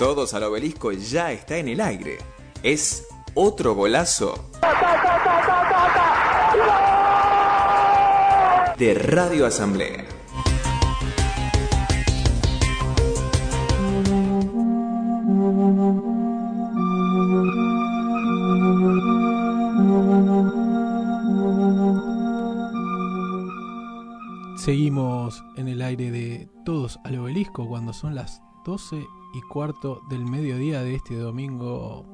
Todos al obelisco ya está en el aire. Es otro golazo de Radio Asamblea. Seguimos en el aire de Todos al Obelisco cuando son las 12 y cuarto del mediodía de este domingo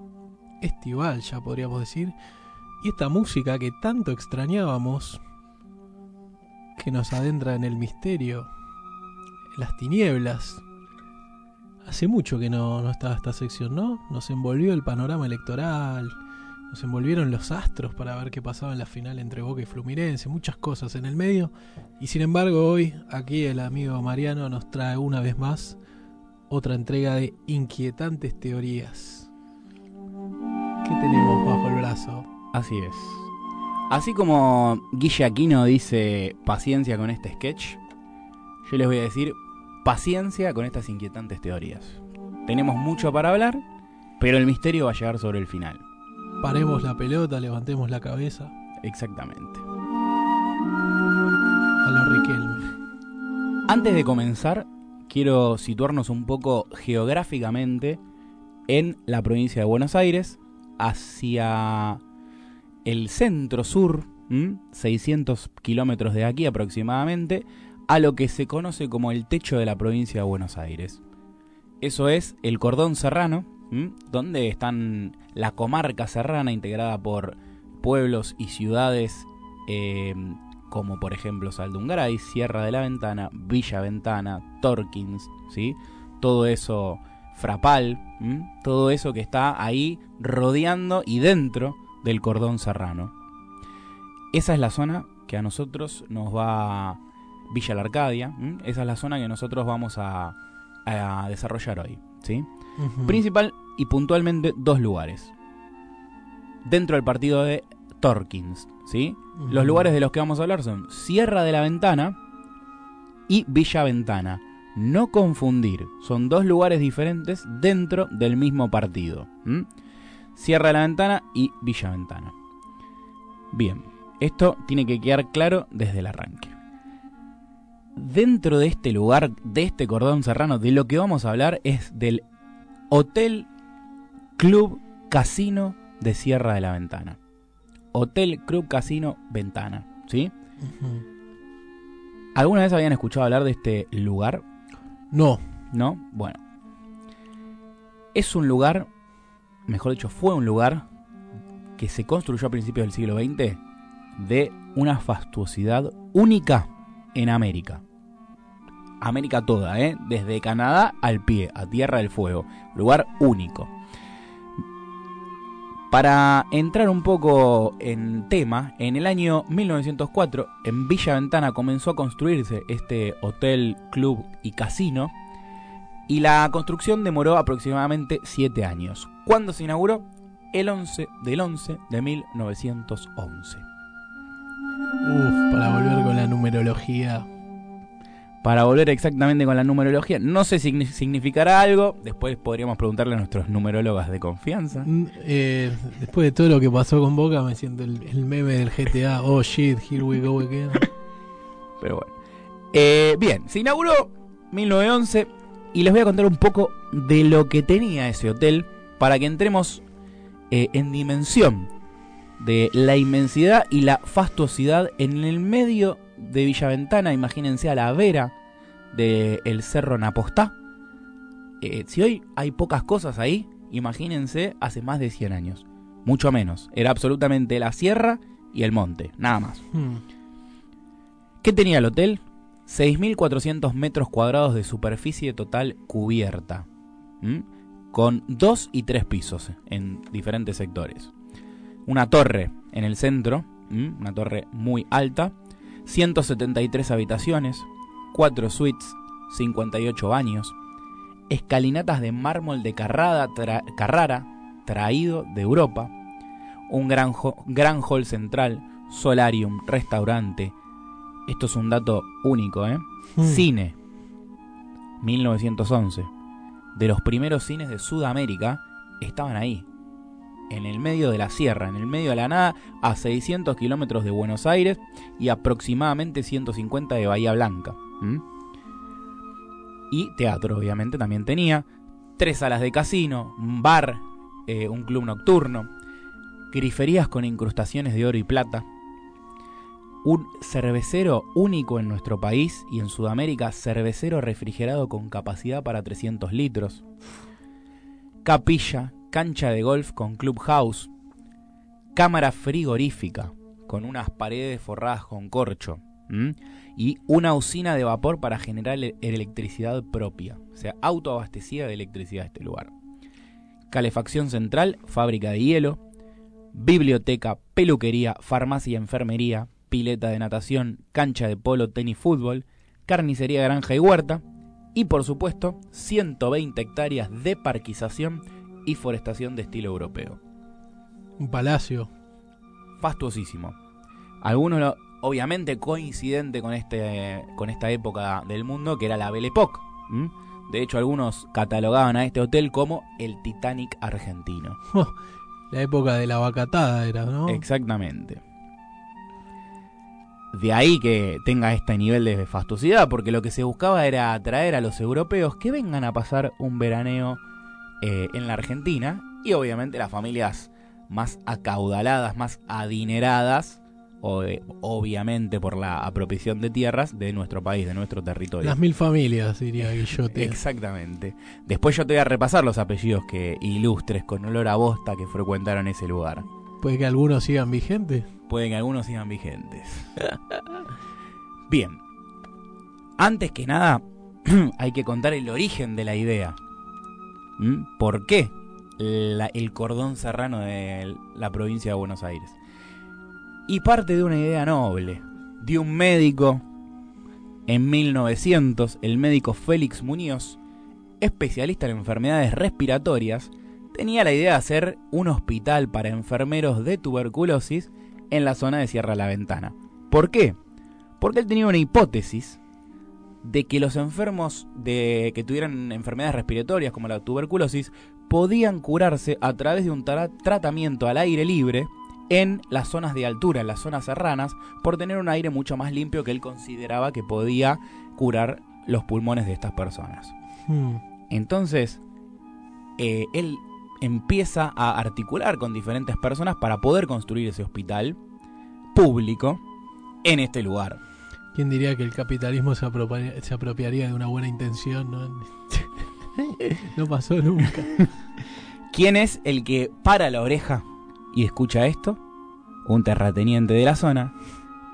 estival, ya podríamos decir. Y esta música que tanto extrañábamos, que nos adentra en el misterio, en las tinieblas. Hace mucho que no, no estaba esta sección, ¿no? Nos envolvió el panorama electoral, nos envolvieron los astros para ver qué pasaba en la final entre Boca y Fluminense, muchas cosas en el medio. Y sin embargo, hoy aquí el amigo Mariano nos trae una vez más otra entrega de inquietantes teorías. ¿Qué tenemos bajo el brazo? Así es. Así como Guille Aquino dice paciencia con este sketch, yo les voy a decir paciencia con estas inquietantes teorías. Tenemos mucho para hablar, pero el misterio va a llegar sobre el final. Paremos la pelota, levantemos la cabeza. Exactamente. A lo Riquelme. Antes de comenzar, quiero situarnos un poco geográficamente en la provincia de Buenos Aires, hacia el centro sur, 600 kilómetros de aquí aproximadamente, a lo que se conoce como el techo de la provincia de Buenos Aires. Eso es el cordón serrano, donde están la comarca serrana integrada por pueblos y ciudades em, como por ejemplo Saldungaray, Sierra de la Ventana, Villa Ventana, Torkins, ¿sí? todo eso, Frapal, todo eso que está ahí rodeando y dentro del cordón serrano. Esa es la zona que a nosotros nos va Villa la Arcadia, esa es la zona que nosotros vamos a, a desarrollar hoy, ¿sí? Principal y puntualmente dos lugares. Dentro del partido de Torkins, ¿sí? Los lugares de los que vamos a hablar son Sierra de la Ventana y Villa Ventana. No confundir, son dos lugares diferentes dentro del mismo partido. Sierra de la Ventana y Villa Ventana. Bien, esto tiene que quedar claro desde el arranque. Dentro de este lugar, de este cordón serrano, de lo que vamos a hablar es del Hotel Club Casino de Sierra de la Ventana. Hotel Club Casino Ventana, ¿sí? ¿Alguna vez habían escuchado hablar de este lugar? No. ¿No? Bueno. Es un lugar, mejor dicho, fue un lugar que se construyó a principios del siglo XX de una fastuosidad única en América. América toda, ¿eh? desde Canadá al pie, a Tierra del Fuego. Lugar único. Para entrar un poco en tema, en el año 1904 en Villa Ventana comenzó a construirse este hotel, club y casino y la construcción demoró aproximadamente 7 años. ¿Cuándo se inauguró? El 11 del 11 de 1911. Uf, para volver con la numerología para volver exactamente con la numerología. No sé si significará algo. Después podríamos preguntarle a nuestros numerólogas de confianza. Mm, eh, después de todo lo que pasó con Boca, me siento el, meme del GTA. Oh shit, here we go again. Pero bueno. Eh, bien, se inauguró 1911 y les voy a contar un poco de lo que tenía ese hotel para que entremos eh, en dimensión de la inmensidad y la fastuosidad en el medio de Villaventana, imagínense a la vera del Cerro Napostá. Eh, si hoy hay pocas cosas ahí, imagínense hace más de 100 años. Mucho menos. Era absolutamente la sierra y el monte, nada más. Hmm. ¿Qué tenía el hotel? 6.400 metros cuadrados de superficie total cubierta, con dos y tres pisos en diferentes sectores. Una torre en el centro, una torre muy alta, 173 habitaciones, 4 suites, 58 baños, escalinatas de mármol de Carrara, traído de Europa, un gran, gran hall central, solarium, restaurante. Esto es un dato único, ¿eh? Hmm. Cine, 1911. de los primeros cines de Sudamérica estaban ahí, en el medio de la sierra, en el medio de la nada, a 600 kilómetros de Buenos Aires y aproximadamente 150 de Bahía Blanca. Y teatro, obviamente, también tenía. Tres salas de casino, un bar, eh, un club nocturno, griferías con incrustaciones de oro y plata, un cervecero único en nuestro país y en Sudamérica, cervecero refrigerado con capacidad para 300 litros, capilla, cancha de golf con clubhouse, cámara frigorífica con unas paredes forradas con corcho y una usina de vapor para generar electricidad propia, o sea, autoabastecida de electricidad este lugar. Calefacción central, fábrica de hielo, biblioteca, peluquería, farmacia y enfermería, pileta de natación, cancha de polo, tenis, fútbol, carnicería, granja y huerta, y por supuesto 120 hectáreas de parquización y forestación de estilo europeo. Un palacio. Fastuosísimo. Algunos, obviamente, coincidente con, este, con esta época del mundo, que era la Belle Époque. De hecho, algunos catalogaban a este hotel como el Titanic argentino. la época de la vacatada era, ¿no? Exactamente. De ahí que tenga este nivel de fastuosidad, porque lo que se buscaba era atraer a los europeos que vengan a pasar un veraneo eh, en la Argentina y obviamente las familias más acaudaladas, más adineradas, obviamente por la apropiación de tierras de nuestro país, de nuestro territorio. Las mil familias, diría Guillote. Exactamente. Después yo te voy a repasar los apellidos que ilustres con olor a bosta que frecuentaron ese lugar. ¿Puede que algunos sigan vigentes? Puede que algunos sigan vigentes. Bien. Antes que nada, hay que contar el origen de la idea. ¿Por qué el cordón serrano de la provincia de Buenos Aires? Y parte de una idea noble, de un médico en 1900, el médico Félix Muñoz, especialista en enfermedades respiratorias, tenía la idea de hacer un hospital para enfermeros de tuberculosis en la zona de Sierra La Ventana. ¿Por qué? Porque él tenía una hipótesis de que los enfermos de que tuvieran enfermedades respiratorias como la tuberculosis podían curarse a través de un tratamiento al aire libre en las zonas de altura, en las zonas serranas, por tener un aire mucho más limpio que él consideraba que podía curar los pulmones de estas personas. Hmm. Entonces, eh, él empieza a articular con diferentes personas para poder construir ese hospital público en este lugar. ¿Quién diría que el capitalismo se, apropiaría de una buena intención? ¿no? pasó nunca. ¿Quién es el que para la oreja y escucha esto? Un terrateniente de la zona,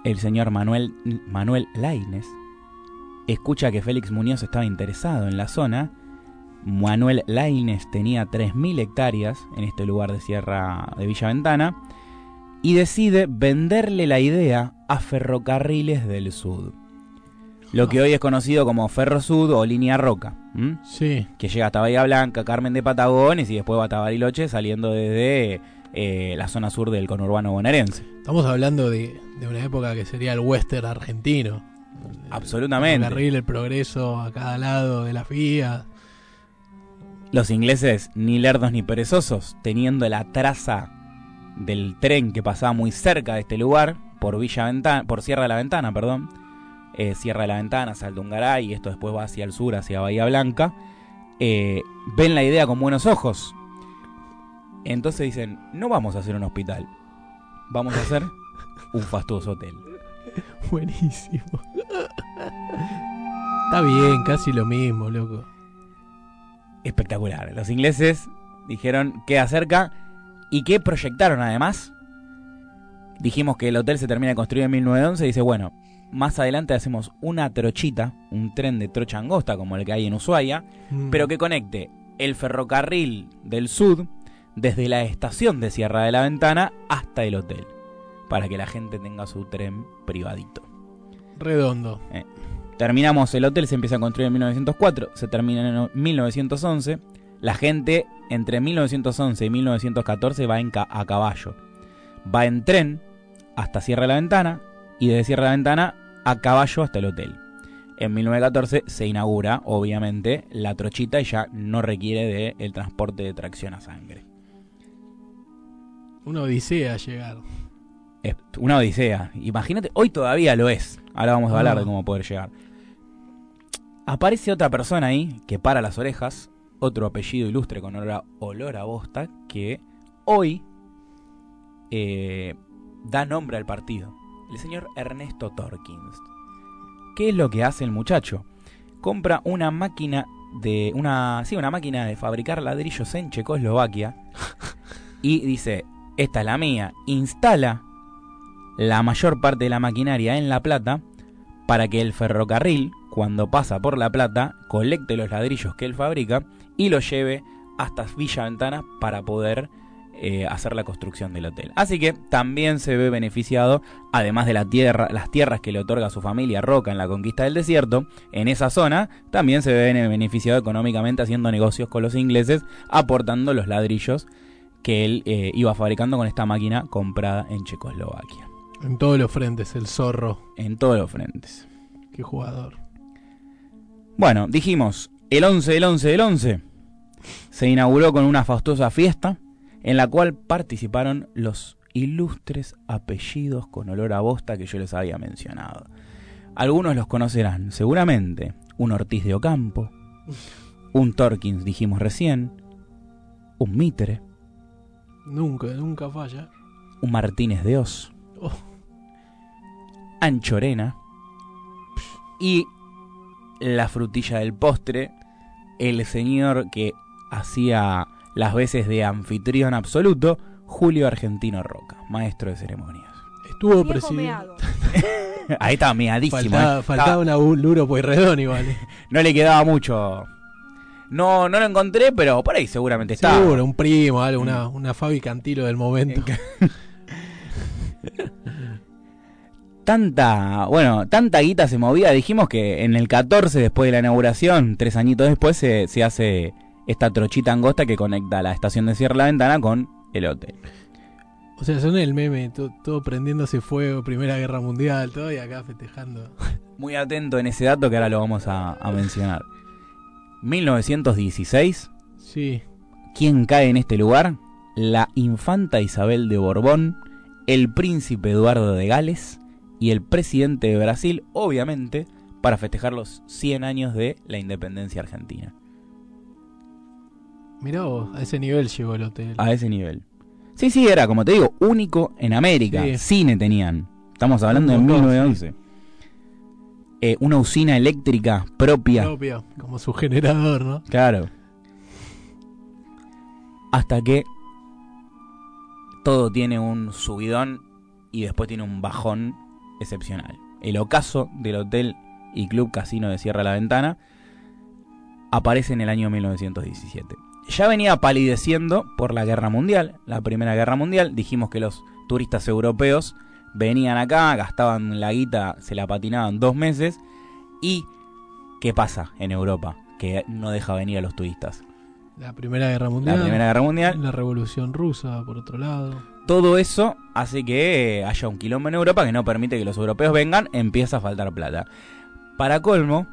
el señor Manuel, Manuel Laines, escucha que Félix Muñoz estaba interesado en la zona. Manuel Laines tenía 3.000 hectáreas en este lugar de Sierra de Villa Ventana y decide venderle la idea a Ferrocarriles del Sud. Lo que hoy es conocido como Ferro Sud o Línea Roca. Sí. Que llega hasta Bahía Blanca, Carmen de Patagones y después va hasta Bariloche saliendo desde eh, la zona sur del conurbano bonaerense. Estamos hablando de, una época que sería el western argentino. Absolutamente. El carril, el progreso a cada lado de la vía. Los ingleses, ni lerdos ni perezosos, teniendo la traza del tren que pasaba muy cerca de este lugar, por Villa Ventana, por Sierra de la Ventana, perdón. Eh, Sierra de la Ventana, Saldungaray, y esto después va hacia el sur, hacia Bahía Blanca. Eh, ven la idea con buenos ojos. Entonces dicen, no vamos a hacer un hospital, vamos a hacer un fastuoso hotel. Buenísimo. Está bien, casi lo mismo, loco. Espectacular. Los ingleses dijeron, queda cerca, y que proyectaron además. Dijimos que el hotel se termina de construir en 1911 y dice, bueno, más adelante hacemos una trochita, un tren de trocha angosta como el que hay en Ushuaia, mm. pero que conecte el ferrocarril del sur desde la estación de Sierra de la Ventana hasta el hotel, para que la gente tenga su tren privadito. Redondo. Eh, terminamos el hotel, se empieza a construir en 1904, se termina en 1911 la gente entre 1911 y 1914 va en a caballo. Va en tren hasta Sierra de la Ventana y desde Sierra de la Ventana a caballo hasta el hotel. en 1914 se inaugura, obviamente, la trochita y ya no requiere del el transporte de tracción a sangre. Una odisea llegar. Es una odisea. Imagínate, hoy todavía lo es. Ahora vamos a hablar de cómo poder llegar. Aparece otra persona ahí que para las orejas, otro apellido ilustre con olor a, olor a bosta, que hoy eh, da nombre al partido. El señor Ernesto Torkins. ¿Qué es lo que hace el muchacho? Compra una máquina de una sí, una máquina de fabricar ladrillos en Checoslovaquia y dice, "Esta es la mía." Instala la mayor parte de la maquinaria en La Plata para que el ferrocarril, cuando pasa por La Plata, colecte los ladrillos que él fabrica y los lleve hasta Villa Ventana para poder eh, hacer la construcción del hotel. Así que también se ve beneficiado, además de la tierra, las tierras que le otorga a su familia Roca en la conquista del desierto, en esa zona también se ve beneficiado económicamente haciendo negocios con los ingleses, aportando los ladrillos que él eh, iba fabricando con esta máquina comprada en Checoslovaquia. En todos los frentes, el zorro. En todos los frentes. Qué jugador. Bueno, dijimos, el 11 del 11 del 11 se inauguró con una fastuosa fiesta en la cual participaron los ilustres apellidos con olor a bosta que yo les había mencionado. Algunos los conocerán, seguramente. Un Ortiz de Ocampo, un Torkins, dijimos recién, un Mitre. Nunca, nunca falla. Un Martínez de Oz. Oh. Anchorena. Y la frutilla del postre, el señor que hacía las veces de anfitrión absoluto, Julio Argentino Roca, maestro de ceremonias. Estuvo presidente. Ahí estaba meadísimo. Faltaba, eh. faltaba una Luro Pueyrredón igual. eh. No le quedaba mucho. No, no lo encontré, pero por ahí seguramente estaba. Seguro, un primo, algo, una, una Fabi Cantilo del momento. Tanta, bueno, tanta guita se movía. Dijimos que en el 14, después de la inauguración, tres añitos después, se, se hace esta trochita angosta que conecta la estación de Sierra La Ventana con el hotel. O sea, son el meme, to- todo, prendiéndose fuego, Primera Guerra Mundial, todo y acá festejando. Muy atento en ese dato que ahora lo vamos a, a mencionar. 1916, Sí, ¿quién cae en este lugar? La infanta Isabel de Borbón, el príncipe Eduardo de Gales y el presidente de Brasil, obviamente, para festejar los 100 años de la independencia argentina. mirá vos, a ese nivel llegó el hotel. A ese nivel. Sí, sí, era, como te digo, único en América. Sí. Cine tenían. Estamos hablando de Un montón, 1911. Eh, una usina eléctrica propia. Propio, como su generador, ¿no? Claro. Hasta que todo tiene un subidón y después tiene un bajón excepcional. El ocaso del Hotel y Club Casino de Sierra La Ventana aparece en el año 1917. Ya venía palideciendo por la guerra mundial, la primera guerra mundial. Dijimos que los turistas europeos venían acá, gastaban la guita, se la patinaban dos meses. ¿Y qué pasa en Europa? Que no deja venir a los turistas. La Primera Guerra Mundial. La Primera Guerra Mundial. La Revolución Rusa, por otro lado. Todo eso hace que eh, haya un quilombo en Europa que no permite que los europeos vengan, empieza a faltar plata. Para colmo,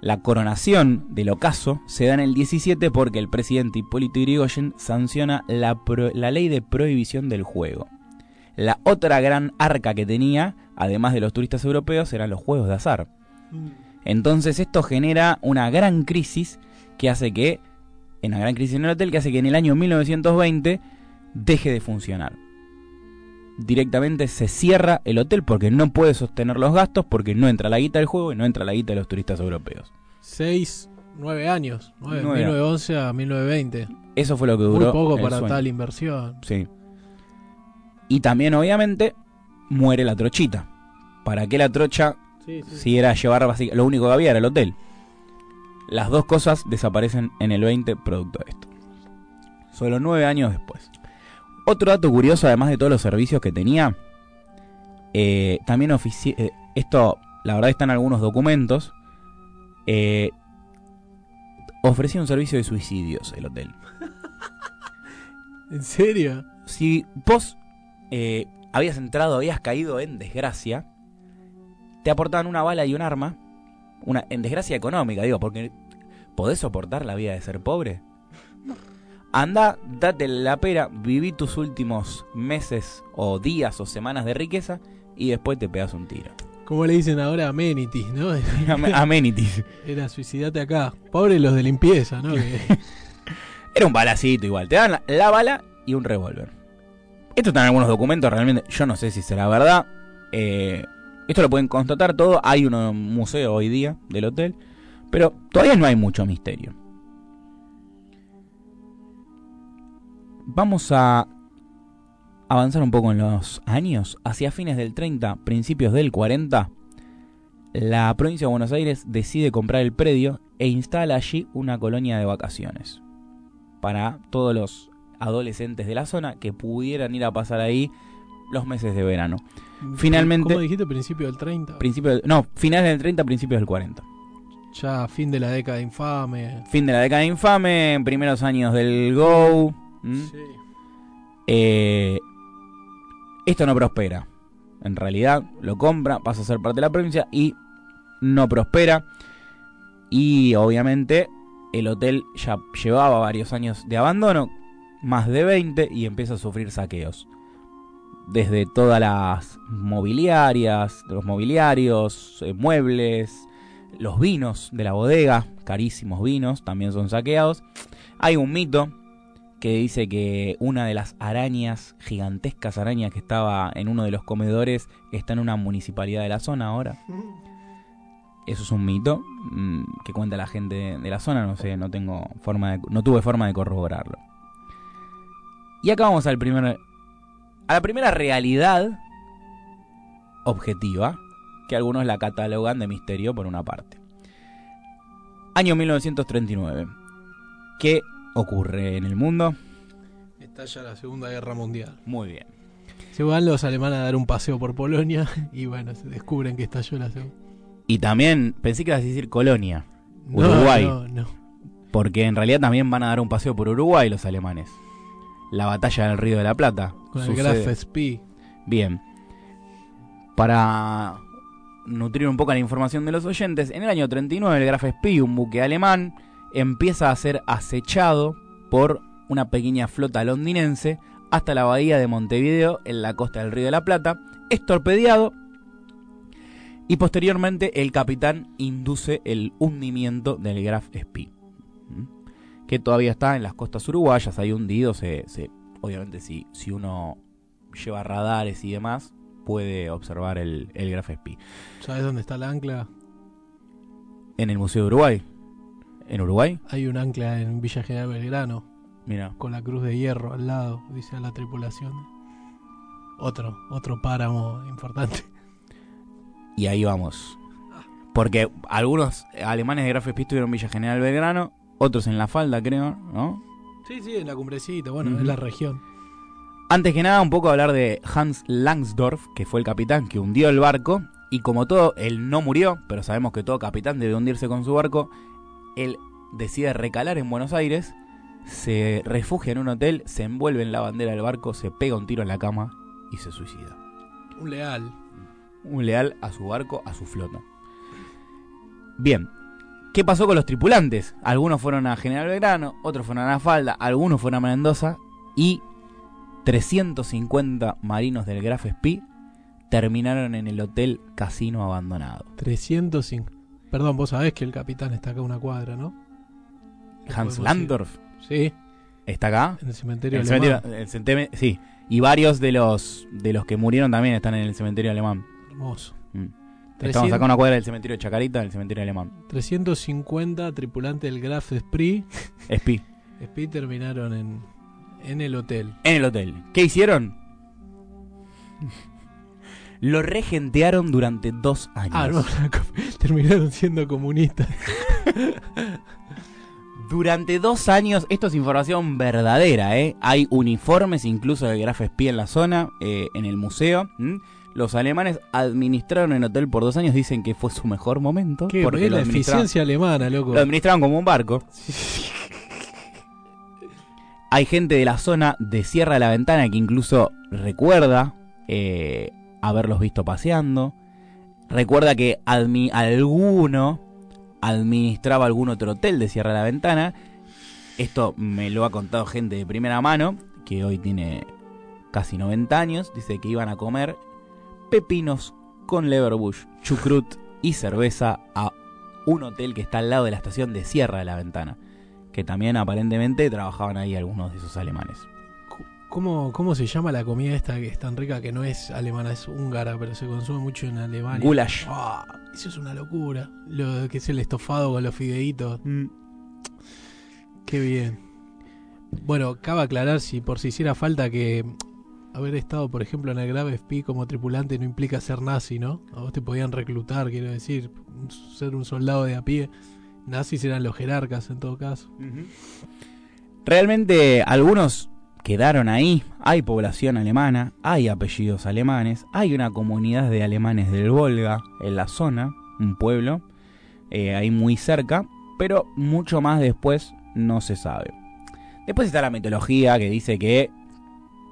la coronación del ocaso se da en el 17 porque el presidente Hipólito Yrigoyen sanciona la, pro- la ley de prohibición del juego. La otra gran arca que tenía, además de los turistas europeos, eran los juegos de azar. Entonces esto genera una gran crisis que hace que, en una gran crisis en el hotel, que hace que en el año 1920 deje de funcionar. Directamente se cierra el hotel porque no puede sostener los gastos, porque no entra la guita del juego y no entra la guita de los turistas europeos. Seis, nueve años. Nueve, Nueve. 1911 a 1920. Eso fue lo que Muy duró. poco el para sueño. tal inversión. Sí. Y también, obviamente, muere la trochita. ¿Para qué la trocha Sí, sí. si era llevar lo único que había era el hotel. Las dos cosas desaparecen en el 20 producto de esto. Solo nueve años después. Otro dato curioso, además de todos los servicios que tenía, eh, también ofici eh, esto, la verdad está en algunos documentos, eh, ofrecía un servicio de suicidios el hotel. ¿En serio? si vos eh, habías entrado, habías caído en desgracia, te aportaban una bala y un arma una en desgracia económica, digo, porque ¿podés soportar la vida de ser pobre? Anda, date la pera, viví tus últimos meses o días o semanas de riqueza y después te pegas un tiro. Como le dicen ahora amenities, ¿no? Am- Amenities. Era suicidate acá. Pobre los de limpieza, ¿no? Era un balacito igual. Te dan la, la bala y un revólver. Esto está en algunos documentos, realmente yo no sé si será verdad. Eh, esto lo pueden constatar todo. Hay un museo hoy día del hotel. Pero todavía no hay mucho misterio. Vamos a avanzar un poco en los años. Hacia fines del 30, principios del 40, la provincia de Buenos Aires decide comprar el predio e instala allí una colonia de vacaciones para todos los adolescentes de la zona que pudieran ir a pasar ahí los meses de verano. Finalmente- ¿Cómo dijiste? Principio del 30. Principio del- no, finales del 30, principios del 40. Ya fin de la década infame. Fin de la década infame, primeros años del Go. ¿M? Sí. Eh, esto no prospera. En realidad lo compra, pasa a ser parte de la provincia y no prospera. Y obviamente el hotel ya llevaba varios años de abandono, más de 20, y empieza a sufrir saqueos. Desde todas las mobiliarias, los mobiliarios, eh, muebles, los vinos de la bodega, carísimos vinos, también son saqueados. Hay un mito que dice que una de las arañas, gigantescas arañas que estaba en uno de los comedores, está en una municipalidad de la zona ahora. Eso es un mito mm, que cuenta la gente de, la zona, no sé, no tengo forma de, no tuve forma de corroborarlo. Y acá vamos al primer a la primera realidad objetiva que algunos la catalogan de misterio por una parte. Año 1939. ¿Qué ocurre en el mundo? Estalla la Segunda Guerra Mundial. Muy bien. Se van los alemanes a dar un paseo por Polonia y bueno, se descubren que estalló la Segunda. Y también pensé que ibas a decir Colonia, No, Uruguay. No, no. porque en realidad también van a dar un paseo por Uruguay los alemanes. La batalla del Río de la Plata. Con el Graf Spee. Bien. Para nutrir un poco la información de los oyentes, en el año 39 el Graf Spee, un buque alemán, empieza a ser acechado por una pequeña flota londinense hasta la bahía de Montevideo en la costa del Río de la Plata, es torpedeado y posteriormente el capitán induce el hundimiento del Graf Spee, que todavía está en las costas uruguayas, ahí hundido, se, se- obviamente si, si uno lleva radares y demás, puede observar el, el Graf Spee. ¿Sabes dónde está el ancla? En el Museo de Uruguay. ¿En Uruguay? Hay un ancla en Villa General Belgrano Mira. con la cruz de hierro al lado, dice la tripulación. Otro, otro páramo importante. Y ahí vamos. Porque algunos alemanes de Graf estuvieron en Villa General Belgrano, otros en La Falda, creo, ¿no? Sí, sí, en la cumbrecita, bueno, en la región. Antes que nada, un poco hablar de Hans Langsdorff, que fue el capitán que hundió el barco. Y como todo, él no murió, pero sabemos que todo capitán debe hundirse con su barco. Él decide recalar en Buenos Aires, se refugia en un hotel, se envuelve en la bandera del barco, se pega un tiro en la cama y se suicida. Un leal. Un leal a su barco, a su flota. Bien, ¿qué pasó con los tripulantes? Algunos fueron a General Belgrano, otros fueron a La Falda, algunos fueron a Mendoza y 350 marinos del Graf Spee terminaron en el hotel casino abandonado. 305. Perdón, vos sabés que el capitán está acá a una cuadra, ¿no? ¿Qué Hans Landorf? Sí, está acá. en el cementerio El alemán. cementerio- el sí, y varios de los de los que murieron también están en el cementerio alemán. Hermoso. Mm. 300 Estamos acá a una cuadra del cementerio de Chacarita, del cementerio alemán. 350 tripulantes del Graf Spee, Spee. Spee terminaron en, en el hotel. en el hotel. ¿Qué hicieron? Lo regentearon durante dos años. Ah, no, terminaron siendo comunistas. Durante dos años, esto es información verdadera, ¿eh? Hay uniformes incluso de Graf Spee en la zona, eh, en el museo. Los alemanes administraron el hotel por dos años, dicen que fue su mejor momento. Qué porque la eficiencia alemana, loco. lo administraban como un barco. Hay gente de la zona de Sierra de la Ventana que incluso recuerda eh, haberlos visto paseando. Recuerda que admi- alguno administraba algún otro hotel de Sierra de la Ventana. Esto me lo ha contado gente de primera mano, que hoy tiene casi 90 años. Dice que iban a comer pepinos con leverbush, chucrut y cerveza a un hotel que está al lado de la estación de Sierra de la Ventana. Que también aparentemente trabajaban ahí algunos de esos alemanes. ¿Cómo, ¿Cómo se llama la comida esta que es tan rica que no es alemana, es húngara, pero se consume mucho en Alemania? Gulash. Ah, eso es una locura. Lo que es el estofado con los fideitos. Qué bien. Bueno, cabe aclarar si por si hiciera falta que haber estado, por ejemplo, en el Grave Spy como tripulante no implica ser nazi, ¿no? A vos te podían reclutar, quiero decir, ser un soldado de a pie. Nazis eran los jerarcas en todo caso. Realmente algunos quedaron ahí. Hay población alemana, hay apellidos alemanes, hay una comunidad de alemanes del Volga en la zona, un pueblo, eh, ahí muy cerca, pero mucho más después no se sabe. Después está la mitología que dice que,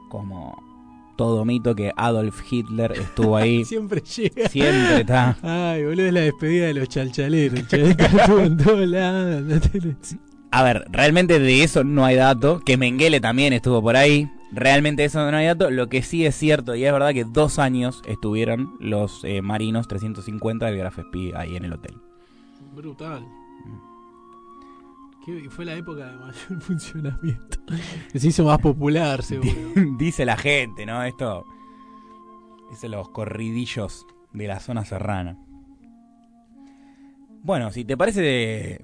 como todo mito, que Adolf Hitler estuvo ahí. siempre llega. Siempre está. Ay, boludo, es la despedida de los chalchaleros. estuvo en todos lados. A ver, realmente de eso no hay dato. Que Mengele también estuvo por ahí. Realmente de eso no hay dato. Lo que sí es cierto, y es verdad que dos años estuvieron los eh, marinos 350 del Graf Spee ahí en el hotel. Brutal. ¿Qué- fue la época de mayor funcionamiento. Se hizo más popular, seguro. Dice la gente, ¿no? Esto. Dice los corridillos de la zona serrana. Bueno, si te parece.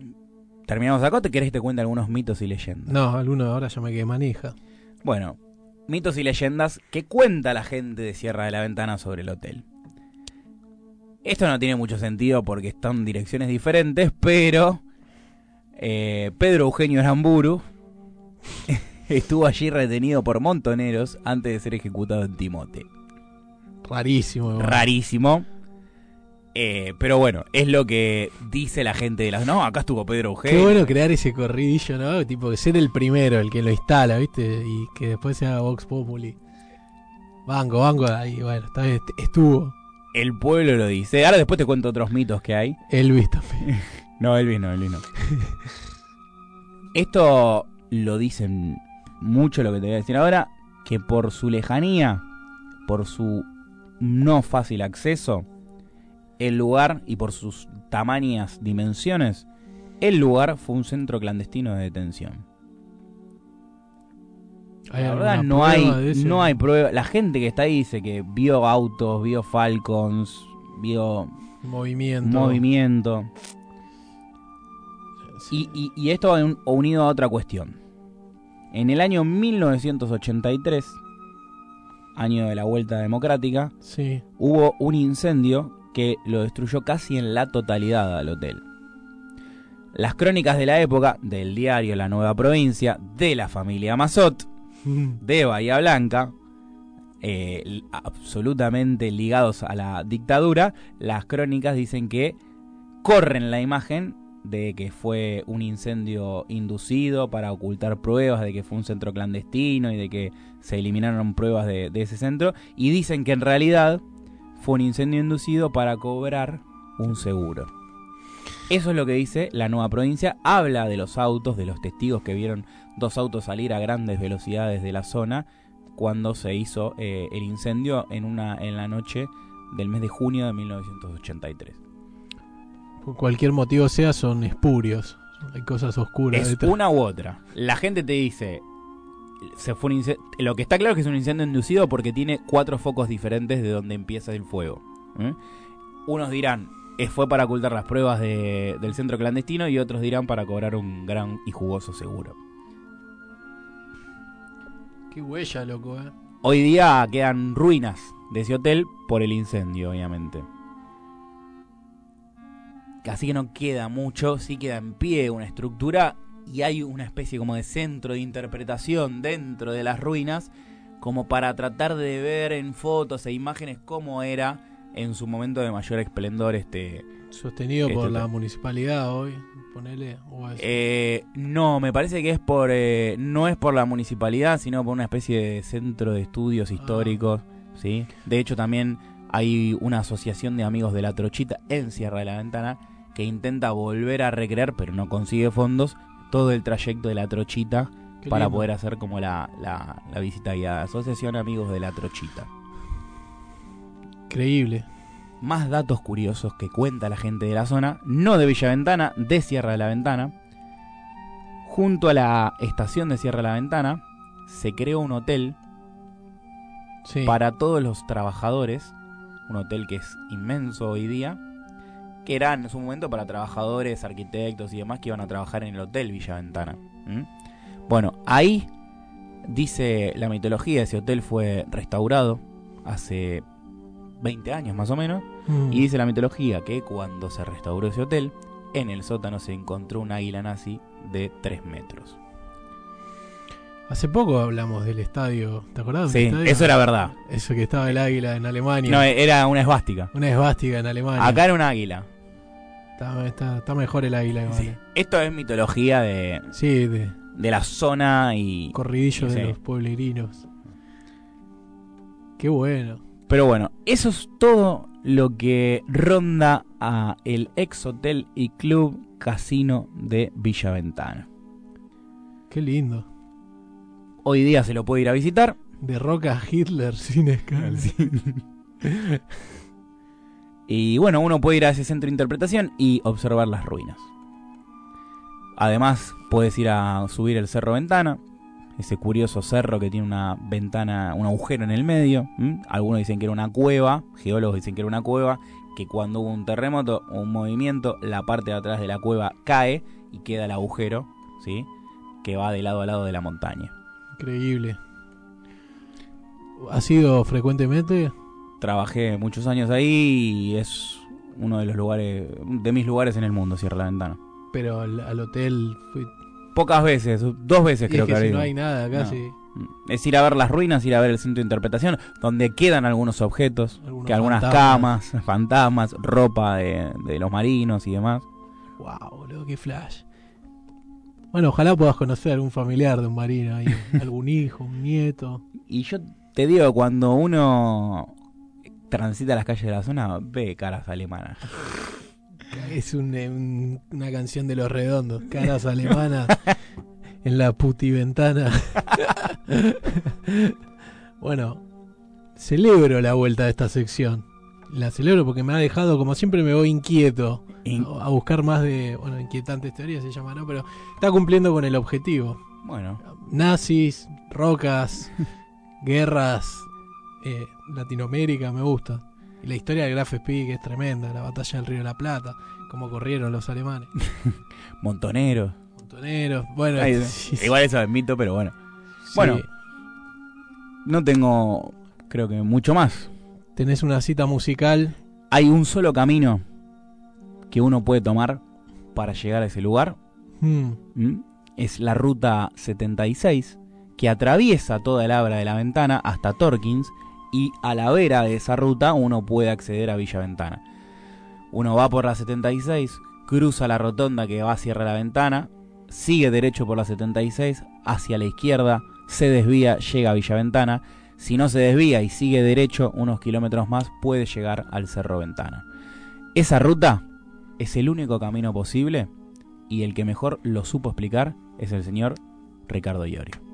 Terminamos acá o te querés que te cuente algunos mitos y leyendas. No, alguno ahora ya me quedé manija. Bueno, mitos y leyendas que cuenta la gente de Sierra de la Ventana sobre el hotel. Esto no tiene mucho sentido porque están en direcciones diferentes, pero eh, Pedro Eugenio Aramburu estuvo allí retenido por montoneros antes de ser ejecutado en Timote. Rarísimo. Rarísimo. Eh, pero bueno, es lo que dice la gente de las... No, acá estuvo Pedro Eugenio. Qué bueno crear ese corridillo, ¿no? Tipo que ser el primero, el que lo instala, ¿viste? Y que después sea Vox Populi. Banco, banco, ahí, bueno, está bien, est- estuvo. El pueblo lo dice. Ahora después te cuento otros mitos que hay. Elvis también. No, Elvis no, Elvis no. Esto lo dicen mucho lo que te voy a decir ahora, que por su lejanía, por su no fácil acceso, el lugar y por sus tamañas dimensiones, el lugar fue un centro clandestino de detención. ¿Hay La verdad no hay, no hay prueba. La gente que está ahí dice que vio autos, vio Falcons, vio movimiento. Y, y- y esto va un- unido a otra cuestión. En el año 1983, año de la Vuelta Democrática, Sí. hubo un incendio que lo destruyó casi en la totalidad al hotel. Las crónicas de la época, del diario La Nueva Provincia, de la familia Mazot, de Bahía Blanca, eh, absolutamente ligados a la dictadura, las crónicas dicen que corren la imagen de que fue un incendio inducido para ocultar pruebas de que fue un centro clandestino y de que se eliminaron pruebas de, de ese centro y dicen que en realidad fue un incendio inducido para cobrar un seguro. Eso es lo que dice la nueva provincia. Habla de los autos, de los testigos que vieron dos autos salir a grandes velocidades de la zona cuando se hizo eh, el incendio en, una, en la noche del mes de junio de 1983. Por cualquier motivo sea, son espurios. Hay cosas oscuras. Es detrás. una u otra. La gente te dice, se fue un lo que está claro es que es un incendio inducido porque tiene cuatro focos diferentes de donde empieza el fuego. ¿eh? Unos dirán, eh, fue para ocultar las pruebas de- del centro clandestino y otros dirán para cobrar un gran y jugoso seguro. Qué huella, loco, eh. Hoy día quedan ruinas de ese hotel por el incendio, obviamente. Así que no queda mucho, sí queda en pie una estructura y hay una especie como de centro de interpretación dentro de las ruinas, como para tratar de ver en fotos e imágenes cómo era en su momento de mayor esplendor este... Sostenido Este por la municipalidad hoy. Ponele. o. Eh, no, me parece que es por... eh, no es por la municipalidad, sino por una especie de centro de estudios históricos, ¿sí? De hecho también hay una asociación de amigos de la Trochita en Sierra de la Ventana que intenta volver a recrear, pero no consigue fondos, todo el trayecto de la trochita Qué para lindo. poder hacer como la, la, la visita guiada. Asociación Amigos de la Trochita. Increíble. Más datos curiosos que cuenta la gente de la zona, no de Villaventana, de Sierra de la Ventana. Junto a la estación de Sierra de la Ventana se creó un hotel Sí. para todos los trabajadores, un hotel que es inmenso hoy día, que era en su momento para trabajadores, arquitectos y demás que iban a trabajar en el hotel Villaventana. ¿m? Bueno, ahí dice la mitología, ese hotel fue restaurado hace 20 años más o menos, Mm. y dice la mitología que cuando se restauró ese hotel, en el sótano se encontró un águila nazi de 3 metros. Hace poco hablamos del estadio. ¿Te acordás? Sí, estadio? eso era verdad. Eso que estaba el águila en Alemania. No, era una esvástica. Una esvástica en Alemania. Acá era un águila. Está, está- está mejor el águila. igual. Sí. Esto es mitología de, Sí, de de la zona y... corridillo Sí. de los pueblerinos. Qué bueno. Pero bueno, eso es todo lo que ronda a el ex hotel y club casino de Villaventana. Qué lindo. Hoy día se lo puede ir a visitar. De Roca Hitler sin escala. Y bueno, uno puede ir a ese centro de interpretación y observar las ruinas. Además, puedes ir a subir el Cerro Ventana, ese curioso cerro que tiene una ventana, un agujero en el medio. Algunos dicen que era una cueva, geólogos dicen que era una cueva, que cuando hubo un terremoto o un movimiento, la parte de atrás de la cueva cae y queda el agujero, ¿sí? Que va de lado a lado de la montaña. Increíble. ¿Ha sido frecuentemente? Trabajé muchos años ahí y es uno de los lugares, de mis lugares en el mundo, Cierra la Ventana. Pero al, al hotel fui. Pocas veces, dos veces y creo es que que, si no hay nada No. casi. Es ir a ver las ruinas, ir a ver el centro de interpretación, donde quedan algunos objetos, Algunos que algunas fantasmas. camas, fantasmas, ropa de, de los marinos y demás. Wow, boludo, qué flash. Bueno, ojalá puedas conocer algún familiar de un marino ahí, algún hijo, un nieto. Y yo te digo, cuando uno transita las calles de la zona, ve caras alemanas. Es un, eh, un- una canción de los redondos, caras alemanas en la putiventana. bueno, celebro la vuelta de esta sección. La celebro porque me ha dejado, como siempre me voy inquieto, In- a a buscar más de, bueno, inquietantes teorías se llama, ¿no? Pero está cumpliendo con el objetivo. Bueno, Nazis, rocas, guerras, eh, Latinoamérica, me gusta. Y la historia del Graf Spee, que es tremenda, la batalla del Río de la Plata, cómo corrieron los alemanes. montoneros. Montoneros, bueno, Ay, sí, sí, Igual eso es mito, pero bueno. sí. bueno. No tengo, creo que mucho más. tenés una cita musical, Hay un solo camino que uno puede tomar para llegar a ese lugar. mm, ¿m? Es la ruta 76 que atraviesa toda el abra de la ventana hasta Torkins y a la vera de esa ruta uno puede acceder a Villa Ventana. Uno va por la 76, cruza la rotonda que va a Sierra la Ventana, sigue derecho por la 76 hacia la izquierda, se desvía, llega a Villa Ventana. Si no se desvía y sigue derecho unos kilómetros más, puede llegar al Cerro Ventana. Esa ruta es el único camino posible y el que mejor lo supo explicar es el señor Ricardo Iorio.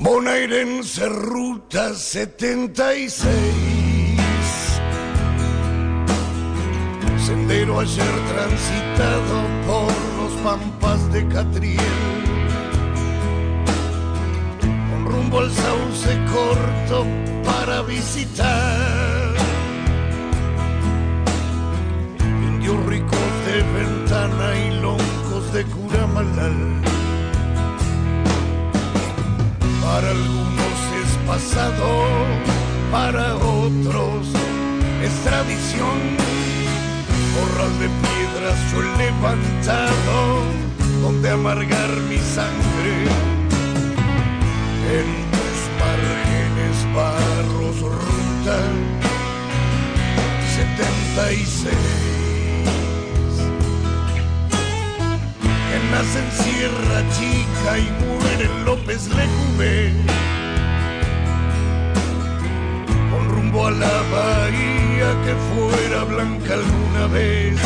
Bonaerense Ruta 76 Sendero ayer transitado por los pampas de Catriel. Con rumbo al sauce corto para visitar. Indios ricos de ventana y loncos de Curamalal para algunos es pasado, para otros es tradición. Corral de piedras yo levantado, donde amargar mi sangre. En tus márgenes barros ruta 76. que nace en Sierra Chica y López Lecumbe. Con rumbo a la bahía que fuera blanca alguna vez.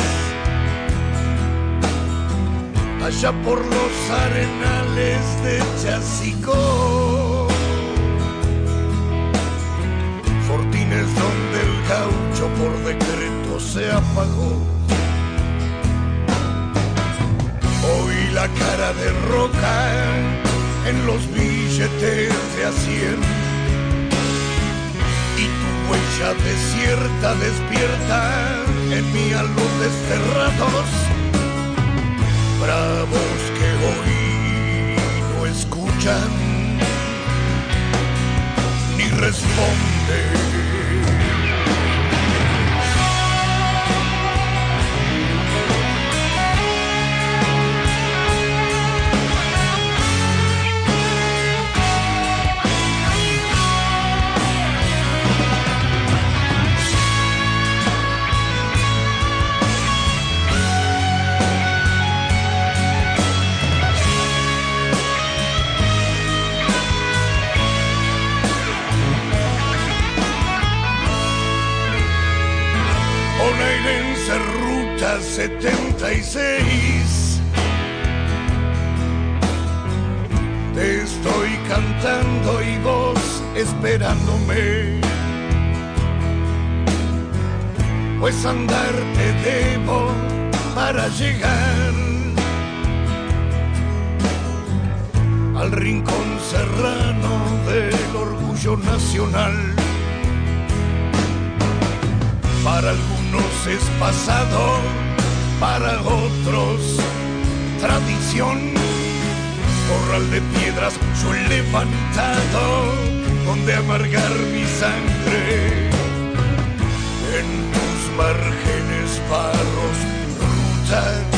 allá por los arenales de Chasicó. Fortines donde el gaucho por decreto se apagó. Hoy la cara de roca en los billetes de a y tu huella desierta despierta en mí a los desterrados, bravos que hoy no escuchan ni responden. 76. Te estoy cantando y vos esperándome. Pues andar te debo para llegar al rincón serrano del orgullo nacional. Para algunos es pasado, para otros tradición. Corral de piedras he levantado, donde amargar mi sangre. En tus márgenes barros, ruta